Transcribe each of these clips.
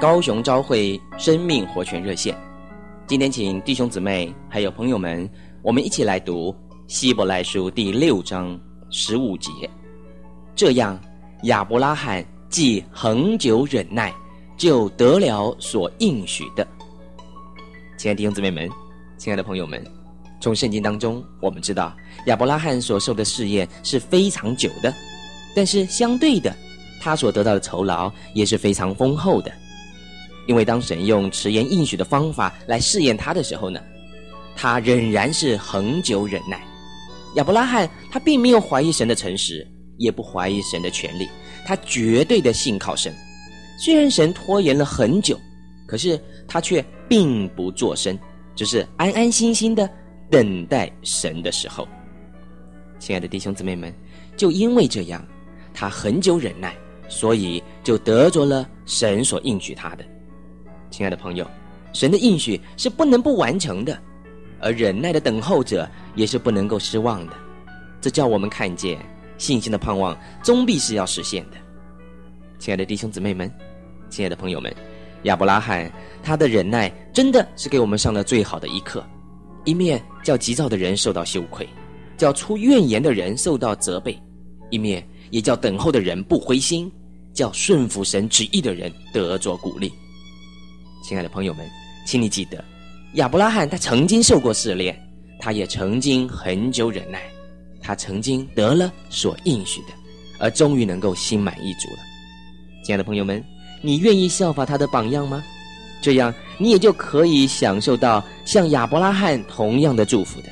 高雄朝会生命活泉热线。今天，请弟兄姊妹还有朋友们，我们一起来读希伯来书第六章十五节。这样，亚伯拉罕既恒久忍耐，就得了所应许的。亲爱的弟兄姊妹们，亲爱的朋友们，从圣经当中我们知道，亚伯拉罕所受的试验是非常久的，但是相对的，他所得到的酬劳也是非常丰厚的。因为当神用迟延应许的方法来试验他的时候呢，他仍然是恒久忍耐。亚伯拉罕他并没有怀疑神的诚实，也不怀疑神的权力，他绝对的信靠神。虽然神拖延了很久，可是他却并不作声，只是安安心心的等待神的时候。亲爱的弟兄姊妹们，就因为这样，他恒久忍耐，所以就得着了神所应许他的。亲爱的朋友，神的应许是不能不完成的，而忍耐的等候者也是不能够失望的。这叫我们看见信心的盼望终必是要实现的。亲爱的弟兄姊妹们，亲爱的朋友们，亚伯拉罕他的忍耐真的是给我们上了最好的一课，一面叫急躁的人受到羞愧，叫出怨言的人受到责备，一面也叫等候的人不灰心，叫顺服神旨意的人得着鼓励。亲爱的朋友们，请你记得，亚伯拉罕他曾经受过试炼，他也曾经很久忍耐，他曾经得了所应许的，而终于能够心满意足了。亲爱的朋友们，你愿意效法他的榜样吗？这样你也就可以享受到像亚伯拉罕同样的祝福的。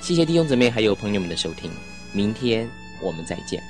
谢谢弟兄姊妹还有朋友们的收听，明天我们再见。